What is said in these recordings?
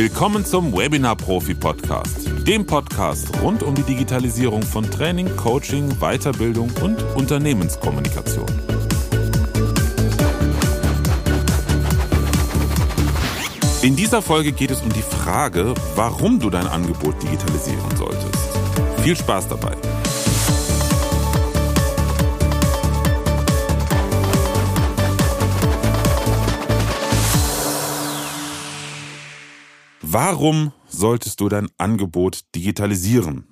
Willkommen zum Webinar Profi Podcast, dem Podcast rund um die Digitalisierung von Training, Coaching, Weiterbildung und Unternehmenskommunikation. In dieser Folge geht es um die Frage, warum du dein Angebot digitalisieren solltest. Viel Spaß dabei! Warum solltest du dein Angebot digitalisieren?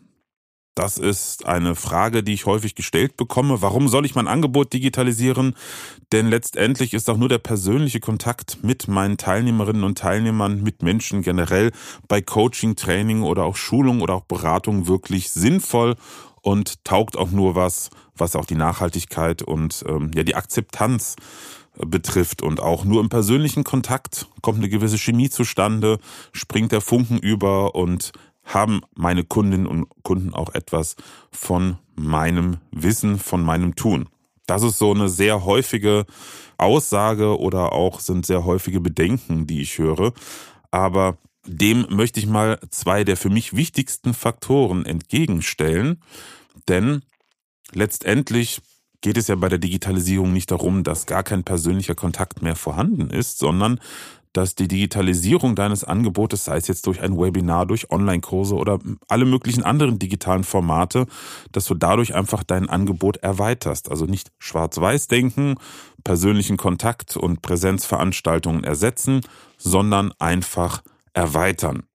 Das ist eine Frage, die ich häufig gestellt bekomme. Warum soll ich mein Angebot digitalisieren? Denn letztendlich ist auch nur der persönliche Kontakt mit meinen Teilnehmerinnen und Teilnehmern, mit Menschen generell bei Coaching, Training oder auch Schulung oder auch Beratung wirklich sinnvoll und taugt auch nur was, was auch die Nachhaltigkeit und ähm, ja die Akzeptanz betrifft und auch nur im persönlichen Kontakt kommt eine gewisse Chemie zustande, springt der Funken über und haben meine Kundinnen und Kunden auch etwas von meinem Wissen, von meinem Tun. Das ist so eine sehr häufige Aussage oder auch sind sehr häufige Bedenken, die ich höre. Aber dem möchte ich mal zwei der für mich wichtigsten Faktoren entgegenstellen. Denn letztendlich geht es ja bei der Digitalisierung nicht darum, dass gar kein persönlicher Kontakt mehr vorhanden ist, sondern dass die Digitalisierung deines Angebotes, sei es jetzt durch ein Webinar, durch Online-Kurse oder alle möglichen anderen digitalen Formate, dass du dadurch einfach dein Angebot erweiterst. Also nicht schwarz-weiß denken, persönlichen Kontakt und Präsenzveranstaltungen ersetzen, sondern einfach erweitern.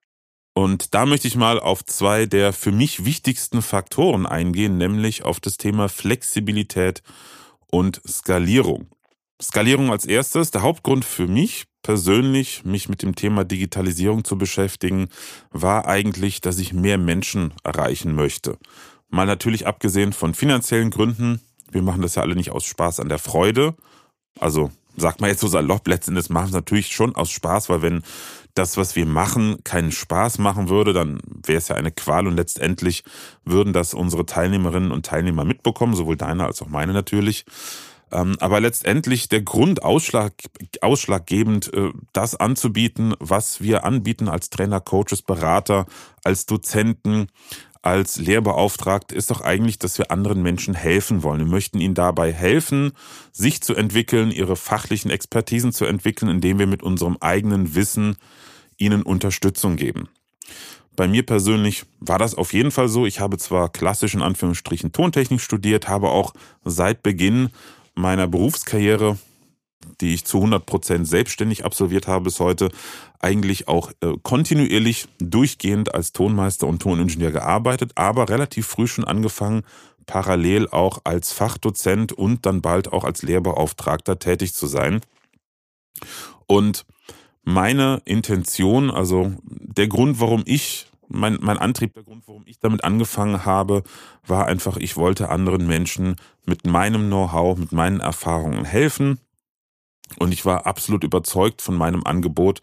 Und da möchte ich mal auf zwei der für mich wichtigsten Faktoren eingehen, nämlich auf das Thema Flexibilität und Skalierung. Skalierung als erstes. Der Hauptgrund für mich persönlich, mich mit dem Thema Digitalisierung zu beschäftigen, war eigentlich, dass ich mehr Menschen erreichen möchte. Mal natürlich abgesehen von finanziellen Gründen. Wir machen das ja alle nicht aus Spaß an der Freude. Also sagt man jetzt so salopp, letztendlich machen es natürlich schon aus Spaß, weil wenn das, was wir machen, keinen Spaß machen würde, dann wäre es ja eine Qual und letztendlich würden das unsere Teilnehmerinnen und Teilnehmer mitbekommen, sowohl deine als auch meine natürlich. Ähm, aber letztendlich der Grund ausschlag, ausschlaggebend, äh, das anzubieten, was wir anbieten als Trainer, Coaches, Berater, als Dozenten, als Lehrbeauftragte ist doch eigentlich, dass wir anderen Menschen helfen wollen. Wir möchten ihnen dabei helfen, sich zu entwickeln, ihre fachlichen Expertisen zu entwickeln, indem wir mit unserem eigenen Wissen ihnen Unterstützung geben. Bei mir persönlich war das auf jeden Fall so. Ich habe zwar klassisch in Anführungsstrichen Tontechnik studiert, habe auch seit Beginn meiner Berufskarriere, die ich zu 100 Prozent selbstständig absolviert habe bis heute, eigentlich auch äh, kontinuierlich durchgehend als Tonmeister und Toningenieur gearbeitet, aber relativ früh schon angefangen, parallel auch als Fachdozent und dann bald auch als Lehrbeauftragter tätig zu sein. Und meine Intention, also der Grund, warum ich mein, mein Antrieb, der Grund, warum ich damit angefangen habe, war einfach, ich wollte anderen Menschen mit meinem Know-how, mit meinen Erfahrungen helfen. Und ich war absolut überzeugt von meinem Angebot,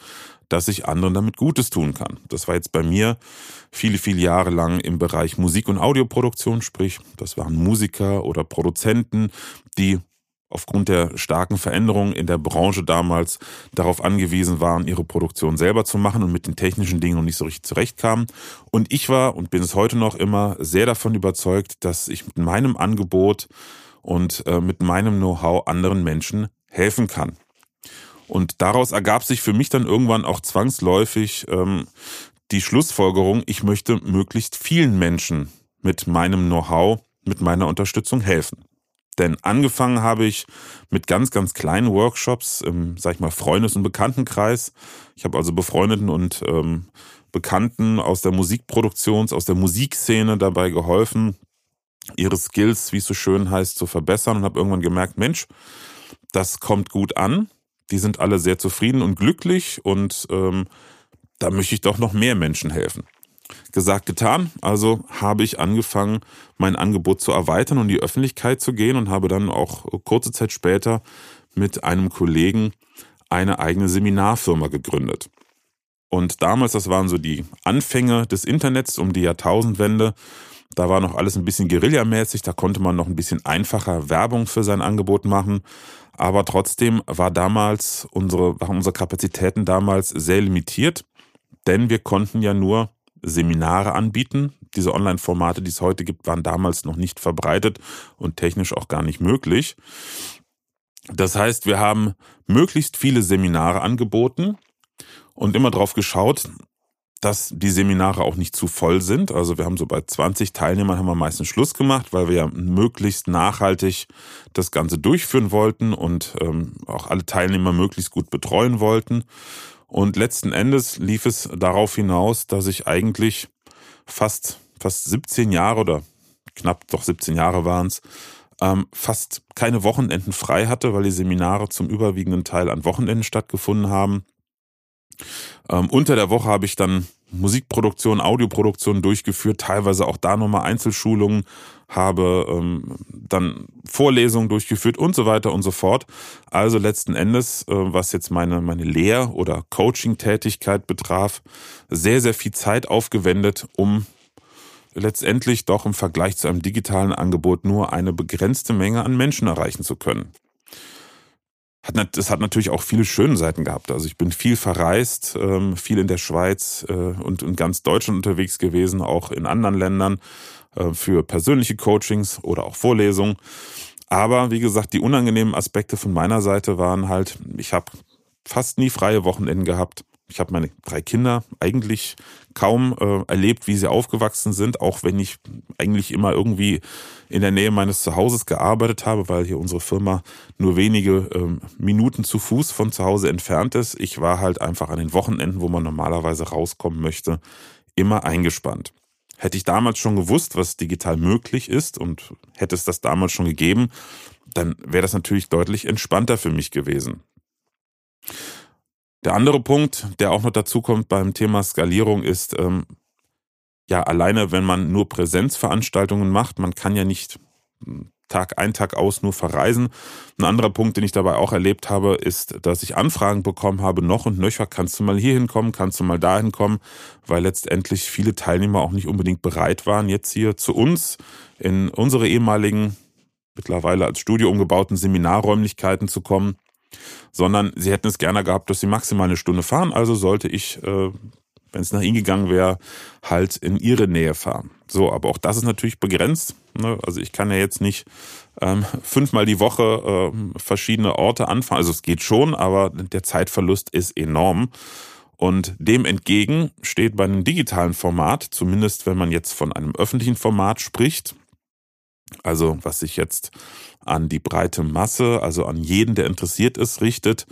dass ich anderen damit Gutes tun kann. Das war jetzt bei mir viele, viele Jahre lang im Bereich Musik- und Audioproduktion, sprich, das waren Musiker oder Produzenten, die aufgrund der starken Veränderungen in der Branche damals darauf angewiesen waren, ihre Produktion selber zu machen und mit den technischen Dingen noch nicht so richtig zurechtkamen. Und ich war und bin es heute noch immer sehr davon überzeugt, dass ich mit meinem Angebot und äh, mit meinem Know-how anderen Menschen helfen kann. Und daraus ergab sich für mich dann irgendwann auch zwangsläufig ähm, die Schlussfolgerung, ich möchte möglichst vielen Menschen mit meinem Know-how, mit meiner Unterstützung helfen. Denn angefangen habe ich mit ganz, ganz kleinen Workshops im, sag ich mal, Freundes- und Bekanntenkreis. Ich habe also Befreundeten und ähm, Bekannten aus der Musikproduktions-, aus der Musikszene dabei geholfen, ihre Skills, wie es so schön heißt, zu verbessern und habe irgendwann gemerkt, Mensch, das kommt gut an. Die sind alle sehr zufrieden und glücklich und ähm, da möchte ich doch noch mehr Menschen helfen. Gesagt, getan. Also habe ich angefangen, mein Angebot zu erweitern und in die Öffentlichkeit zu gehen und habe dann auch kurze Zeit später mit einem Kollegen eine eigene Seminarfirma gegründet. Und damals, das waren so die Anfänge des Internets um die Jahrtausendwende. Da war noch alles ein bisschen guerillamäßig, da konnte man noch ein bisschen einfacher Werbung für sein Angebot machen. Aber trotzdem war damals unsere, waren unsere Kapazitäten damals sehr limitiert. denn wir konnten ja nur Seminare anbieten. Diese Online-Formate, die es heute gibt, waren damals noch nicht verbreitet und technisch auch gar nicht möglich. Das heißt, wir haben möglichst viele Seminare angeboten und immer darauf geschaut, dass die Seminare auch nicht zu voll sind. Also wir haben so bei 20 Teilnehmern haben wir meistens Schluss gemacht, weil wir ja möglichst nachhaltig das Ganze durchführen wollten und ähm, auch alle Teilnehmer möglichst gut betreuen wollten. Und letzten Endes lief es darauf hinaus, dass ich eigentlich fast, fast 17 Jahre oder knapp doch 17 Jahre waren es, ähm, fast keine Wochenenden frei hatte, weil die Seminare zum überwiegenden Teil an Wochenenden stattgefunden haben. Ähm, unter der Woche habe ich dann Musikproduktion, Audioproduktion durchgeführt, teilweise auch da nochmal Einzelschulungen, habe ähm, dann Vorlesungen durchgeführt und so weiter und so fort. Also letzten Endes, äh, was jetzt meine, meine Lehr- oder Coaching-Tätigkeit betraf, sehr, sehr viel Zeit aufgewendet, um letztendlich doch im Vergleich zu einem digitalen Angebot nur eine begrenzte Menge an Menschen erreichen zu können. Es hat natürlich auch viele schöne Seiten gehabt. Also ich bin viel verreist, ähm, viel in der Schweiz äh, und in ganz Deutschland unterwegs gewesen, auch in anderen Ländern äh, für persönliche Coachings oder auch Vorlesungen. Aber wie gesagt, die unangenehmen Aspekte von meiner Seite waren halt, ich habe fast nie freie Wochenenden gehabt. Ich habe meine drei Kinder eigentlich kaum äh, erlebt, wie sie aufgewachsen sind, auch wenn ich eigentlich immer irgendwie in der Nähe meines Zuhauses gearbeitet habe, weil hier unsere Firma nur wenige ähm, Minuten zu Fuß von zu Hause entfernt ist. Ich war halt einfach an den Wochenenden, wo man normalerweise rauskommen möchte, immer eingespannt. Hätte ich damals schon gewusst, was digital möglich ist und hätte es das damals schon gegeben, dann wäre das natürlich deutlich entspannter für mich gewesen. Der andere Punkt, der auch noch dazu kommt beim Thema Skalierung, ist, ähm, ja, alleine wenn man nur Präsenzveranstaltungen macht, man kann ja nicht hm, Tag ein, Tag aus nur verreisen. Ein anderer Punkt, den ich dabei auch erlebt habe, ist, dass ich Anfragen bekommen habe, noch und nöcher, kannst du mal hier hinkommen, kannst du mal dahin kommen, weil letztendlich viele Teilnehmer auch nicht unbedingt bereit waren, jetzt hier zu uns in unsere ehemaligen, mittlerweile als Studio umgebauten Seminarräumlichkeiten zu kommen sondern sie hätten es gerne gehabt, dass sie maximal eine Stunde fahren. Also sollte ich, äh, wenn es nach ihnen gegangen wäre, halt in ihre Nähe fahren. So, aber auch das ist natürlich begrenzt. Ne? Also ich kann ja jetzt nicht ähm, fünfmal die Woche äh, verschiedene Orte anfahren. Also es geht schon, aber der Zeitverlust ist enorm. Und dem entgegen steht bei einem digitalen Format, zumindest wenn man jetzt von einem öffentlichen Format spricht, also was sich jetzt an die breite Masse, also an jeden, der interessiert ist, richtet.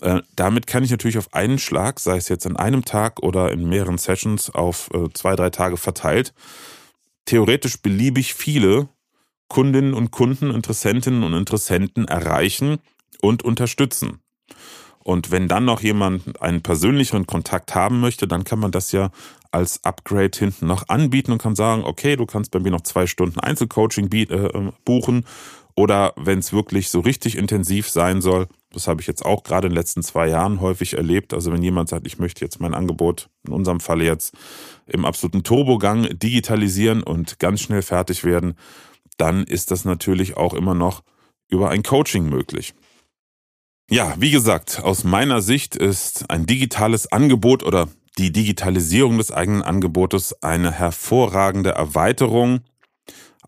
Äh, damit kann ich natürlich auf einen Schlag, sei es jetzt an einem Tag oder in mehreren Sessions auf äh, zwei, drei Tage verteilt, theoretisch beliebig viele Kundinnen und Kunden, Interessentinnen und Interessenten erreichen und unterstützen. Und wenn dann noch jemand einen persönlicheren Kontakt haben möchte, dann kann man das ja als Upgrade hinten noch anbieten und kann sagen, okay, du kannst bei mir noch zwei Stunden Einzelcoaching äh, buchen oder wenn es wirklich so richtig intensiv sein soll, das habe ich jetzt auch gerade in den letzten zwei Jahren häufig erlebt. Also wenn jemand sagt, ich möchte jetzt mein Angebot, in unserem Falle jetzt im absoluten Turbogang digitalisieren und ganz schnell fertig werden, dann ist das natürlich auch immer noch über ein Coaching möglich. Ja, wie gesagt, aus meiner Sicht ist ein digitales Angebot oder die Digitalisierung des eigenen Angebotes eine hervorragende Erweiterung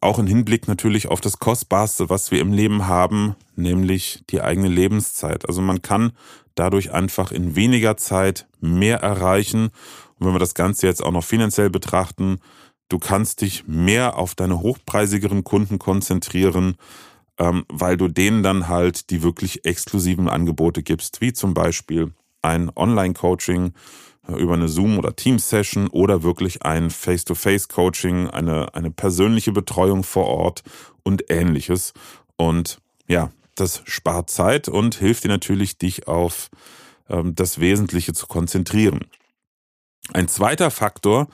auch im Hinblick natürlich auf das Kostbarste, was wir im Leben haben, nämlich die eigene Lebenszeit. Also man kann dadurch einfach in weniger Zeit mehr erreichen. Und wenn wir das Ganze jetzt auch noch finanziell betrachten, du kannst dich mehr auf deine hochpreisigeren Kunden konzentrieren, ähm, weil du denen dann halt die wirklich exklusiven Angebote gibst, wie zum Beispiel ein Online-Coaching über eine Zoom- oder Teams-Session oder wirklich ein Face-to-Face-Coaching, eine, eine persönliche Betreuung vor Ort und ähnliches. Und ja, das spart Zeit und hilft dir natürlich, dich auf ähm, das Wesentliche zu konzentrieren. Ein zweiter Faktor,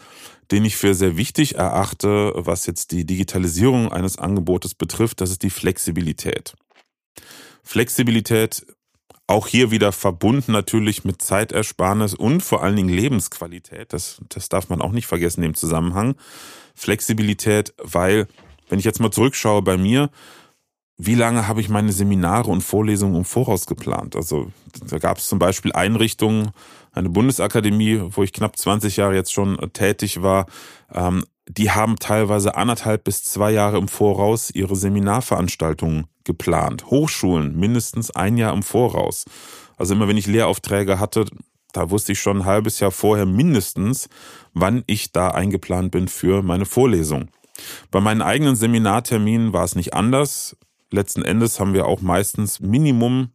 den ich für sehr wichtig erachte, was jetzt die Digitalisierung eines Angebotes betrifft, das ist die Flexibilität. Flexibilität auch hier wieder verbunden natürlich mit Zeitersparnis und vor allen Dingen Lebensqualität. Das, das darf man auch nicht vergessen im Zusammenhang. Flexibilität, weil, wenn ich jetzt mal zurückschaue bei mir, wie lange habe ich meine Seminare und Vorlesungen im Voraus geplant? Also da gab es zum Beispiel Einrichtungen, eine Bundesakademie, wo ich knapp 20 Jahre jetzt schon tätig war, ähm, die haben teilweise anderthalb bis zwei Jahre im Voraus ihre Seminarveranstaltungen geplant. Hochschulen mindestens ein Jahr im Voraus. Also immer wenn ich Lehraufträge hatte, da wusste ich schon ein halbes Jahr vorher mindestens, wann ich da eingeplant bin für meine Vorlesung. Bei meinen eigenen Seminarterminen war es nicht anders. Letzten Endes haben wir auch meistens Minimum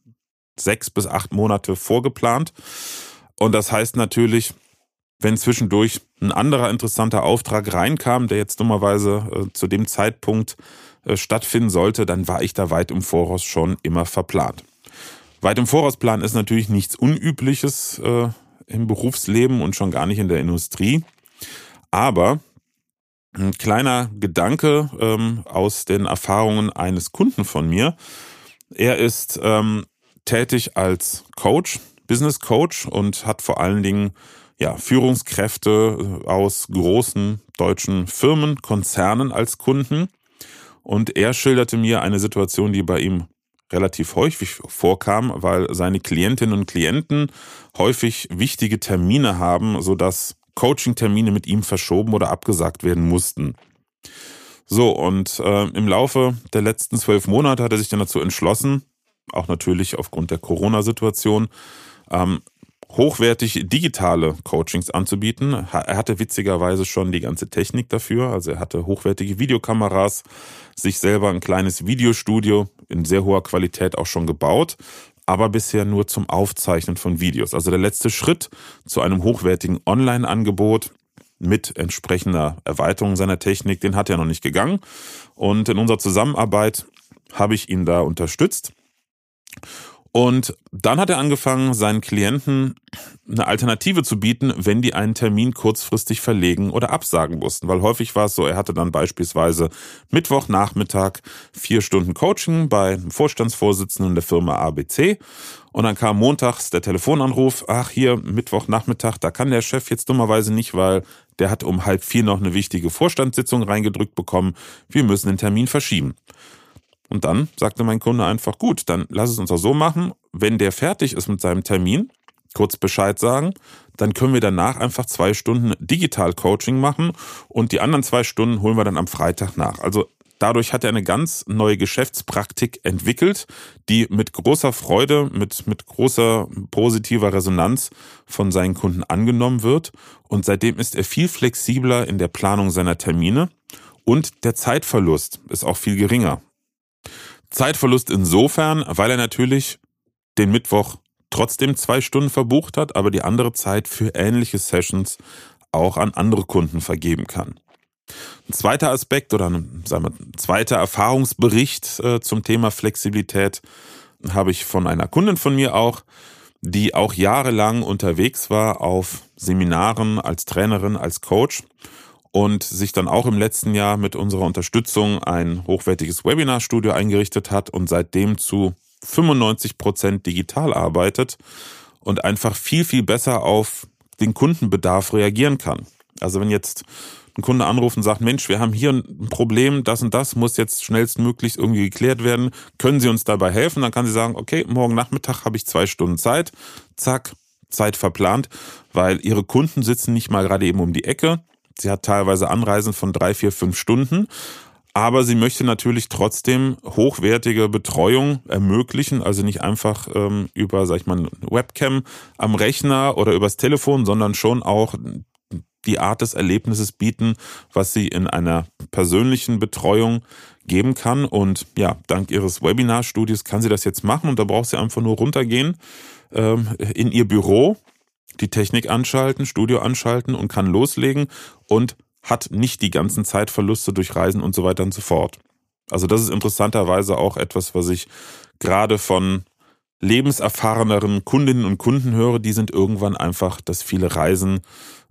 sechs bis acht Monate vorgeplant. Und das heißt natürlich, wenn zwischendurch ein anderer interessanter Auftrag reinkam, der jetzt dummerweise äh, zu dem Zeitpunkt äh, stattfinden sollte, dann war ich da weit im Voraus schon immer verplant. Weit im Voraus planen ist natürlich nichts Unübliches äh, im Berufsleben und schon gar nicht in der Industrie. Aber ein kleiner Gedanke ähm, aus den Erfahrungen eines Kunden von mir. Er ist ähm, tätig als Coach, Business Coach und hat vor allen Dingen ja, Führungskräfte äh, aus großen deutschen Firmen, Konzernen als Kunden. Und er schilderte mir eine Situation, die bei ihm relativ häufig vorkam, weil seine Klientinnen und Klienten häufig wichtige Termine haben, sodass Coaching-Termine mit ihm verschoben oder abgesagt werden mussten. So, und äh, im Laufe der letzten zwölf Monate hat er sich dann dazu entschlossen, auch natürlich aufgrund der Corona-Situation, ähm, hochwertig digitale Coachings anzubieten. Er hatte witzigerweise schon die ganze Technik dafür. Also er hatte hochwertige Videokameras, sich selber ein kleines Videostudio in sehr hoher Qualität auch schon gebaut, aber bisher nur zum Aufzeichnen von Videos. Also der letzte Schritt zu einem hochwertigen Online-Angebot mit entsprechender Erweiterung seiner Technik, den hat er noch nicht gegangen. Und in unserer Zusammenarbeit habe ich ihn da unterstützt. Und dann hat er angefangen, seinen Klienten eine Alternative zu bieten, wenn die einen Termin kurzfristig verlegen oder absagen mussten. Weil häufig war es so, er hatte dann beispielsweise Mittwochnachmittag vier Stunden Coaching bei einem Vorstandsvorsitzenden der Firma ABC. Und dann kam montags der Telefonanruf, ach hier, Mittwochnachmittag, da kann der Chef jetzt dummerweise nicht, weil der hat um halb vier noch eine wichtige Vorstandssitzung reingedrückt bekommen. Wir müssen den Termin verschieben. Und dann sagte mein Kunde einfach, gut, dann lass es uns auch so machen. Wenn der fertig ist mit seinem Termin, kurz Bescheid sagen, dann können wir danach einfach zwei Stunden Digital-Coaching machen und die anderen zwei Stunden holen wir dann am Freitag nach. Also dadurch hat er eine ganz neue Geschäftspraktik entwickelt, die mit großer Freude, mit, mit großer positiver Resonanz von seinen Kunden angenommen wird. Und seitdem ist er viel flexibler in der Planung seiner Termine und der Zeitverlust ist auch viel geringer. Zeitverlust insofern, weil er natürlich den Mittwoch trotzdem zwei Stunden verbucht hat, aber die andere Zeit für ähnliche Sessions auch an andere Kunden vergeben kann. Ein zweiter Aspekt oder ein, wir, ein zweiter Erfahrungsbericht äh, zum Thema Flexibilität habe ich von einer Kundin von mir auch, die auch jahrelang unterwegs war auf Seminaren als Trainerin, als Coach und sich dann auch im letzten Jahr mit unserer Unterstützung ein hochwertiges Webinarstudio eingerichtet hat und seitdem zu 95 Prozent digital arbeitet und einfach viel, viel besser auf den Kundenbedarf reagieren kann. Also wenn jetzt ein Kunde anruft und sagt, Mensch, wir haben hier ein Problem, das und das muss jetzt schnellstmöglich irgendwie geklärt werden, können Sie uns dabei helfen? Dann kann sie sagen, okay, morgen Nachmittag habe ich zwei Stunden Zeit, zack, Zeit verplant, weil ihre Kunden sitzen nicht mal gerade eben um die Ecke, Sie hat teilweise Anreisen von drei, vier, fünf Stunden. Aber sie möchte natürlich trotzdem hochwertige Betreuung ermöglichen, also nicht einfach ähm, über, sag ich mal, Webcam am Rechner oder übers Telefon, sondern schon auch die Art des Erlebnisses bieten, was sie in einer persönlichen Betreuung geben kann. Und ja, dank ihres Webinarstudios kann sie das jetzt machen und da braucht sie einfach nur runtergehen ähm, in ihr Büro die Technik anschalten, Studio anschalten und kann loslegen und hat nicht die ganzen Zeitverluste durch Reisen und so weiter und so fort. Also das ist interessanterweise auch etwas, was ich gerade von lebenserfahreneren Kundinnen und Kunden höre, die sind irgendwann einfach, dass viele Reisen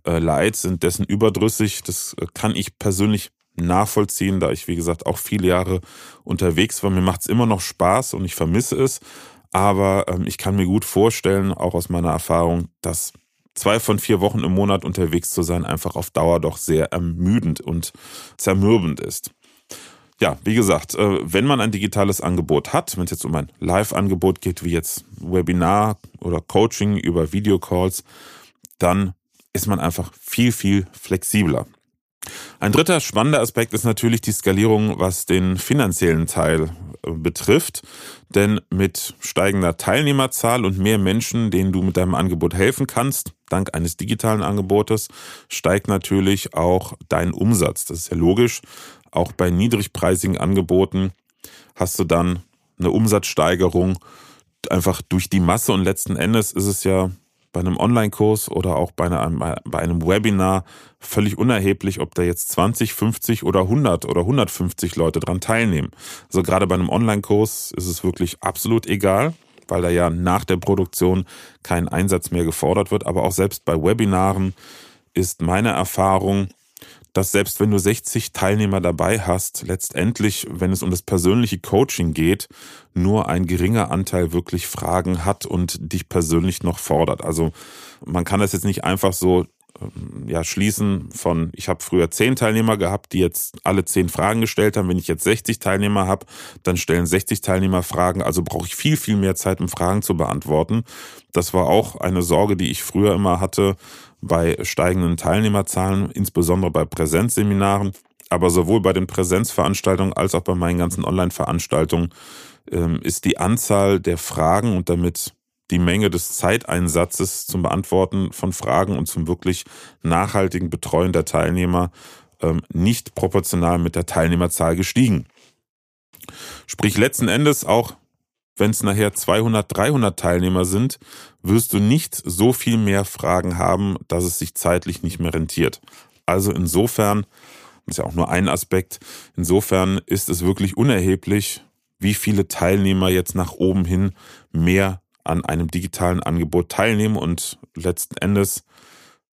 äh, leid sind, dessen überdrüssig. Das äh, kann ich persönlich nachvollziehen, da ich, wie gesagt, auch viele Jahre unterwegs war. Mir macht es immer noch Spaß und ich vermisse es. Aber ähm, ich kann mir gut vorstellen, auch aus meiner Erfahrung, dass zwei von vier Wochen im Monat unterwegs zu sein einfach auf Dauer doch sehr ermüdend und zermürbend ist. ja, wie gesagt, äh, wenn man ein digitales Angebot hat, wenn es jetzt um ein Live-Angebot geht, wie jetzt Webinar oder Coaching über Videocalls, dann ist man einfach viel, viel flexibler. Ein dritter spannender Aspekt ist natürlich die Skalierung, was den finanziellen Teil äh, betrifft. Denn mit steigender Teilnehmerzahl und mehr Menschen, denen du mit deinem Angebot helfen kannst, dank eines digitalen Angebotes, steigt natürlich auch dein Umsatz. Das ist ja logisch. Auch bei niedrigpreisigen Angeboten hast du dann eine Umsatzsteigerung einfach durch die Masse und letzten Endes ist es ja bei einem Online-Kurs oder auch bei einem, bei einem Webinar völlig unerheblich, ob da jetzt 20, 50 oder 100 oder 150 Leute dran teilnehmen. Also gerade bei einem Online-Kurs ist es wirklich absolut egal, weil da ja nach der Produktion kein Einsatz mehr gefordert wird. Aber auch selbst bei Webinaren ist meine Erfahrung, dass selbst wenn du 60 Teilnehmer dabei hast, letztendlich, wenn es um das persönliche Coaching geht, nur ein geringer Anteil wirklich Fragen hat und dich persönlich noch fordert. Also man kann das jetzt nicht einfach so ja, schließen von, ich habe früher zehn Teilnehmer gehabt, die jetzt alle zehn Fragen gestellt haben. Wenn ich jetzt 60 Teilnehmer habe, dann stellen 60 Teilnehmer Fragen. Also brauche ich viel, viel mehr Zeit, um Fragen zu beantworten. Das war auch eine Sorge, die ich früher immer hatte, bei steigenden Teilnehmerzahlen, insbesondere bei Präsenzseminaren, aber sowohl bei den Präsenzveranstaltungen als auch bei meinen ganzen Online-Veranstaltungen ähm, ist die Anzahl der Fragen und damit die Menge des Zeiteinsatzes zum Beantworten von Fragen und zum wirklich nachhaltigen Betreuen der Teilnehmer ähm, nicht proportional mit der Teilnehmerzahl gestiegen. Sprich letzten Endes auch wenn es nachher 200, 300 Teilnehmer sind, wirst du nicht so viel mehr Fragen haben, dass es sich zeitlich nicht mehr rentiert. Also insofern, das ist ja auch nur ein Aspekt, insofern ist es wirklich unerheblich, wie viele Teilnehmer jetzt nach oben hin mehr an einem digitalen Angebot teilnehmen und letzten Endes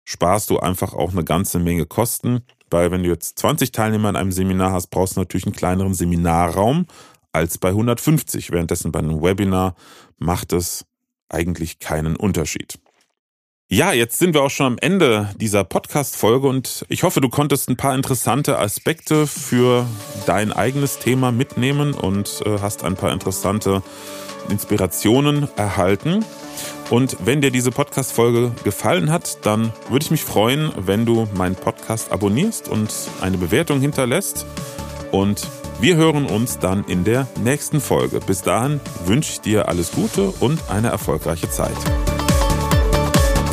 sparst du einfach auch eine ganze Menge Kosten, weil wenn du jetzt 20 Teilnehmer in einem Seminar hast, brauchst du natürlich einen kleineren Seminarraum als bei 150. Währenddessen bei einem Webinar macht es eigentlich keinen Unterschied. Ja, jetzt sind wir auch schon am Ende dieser Podcast-Folge und ich hoffe, du konntest ein paar interessante Aspekte für dein eigenes Thema mitnehmen und äh, hast ein paar interessante Inspirationen erhalten. Und wenn dir diese Podcast-Folge gefallen hat, dann würde ich mich freuen, wenn du meinen Podcast abonnierst und eine Bewertung hinterlässt. Und wir hören uns dann in der nächsten Folge. Bis dahin wünsche ich dir alles Gute und eine erfolgreiche Zeit.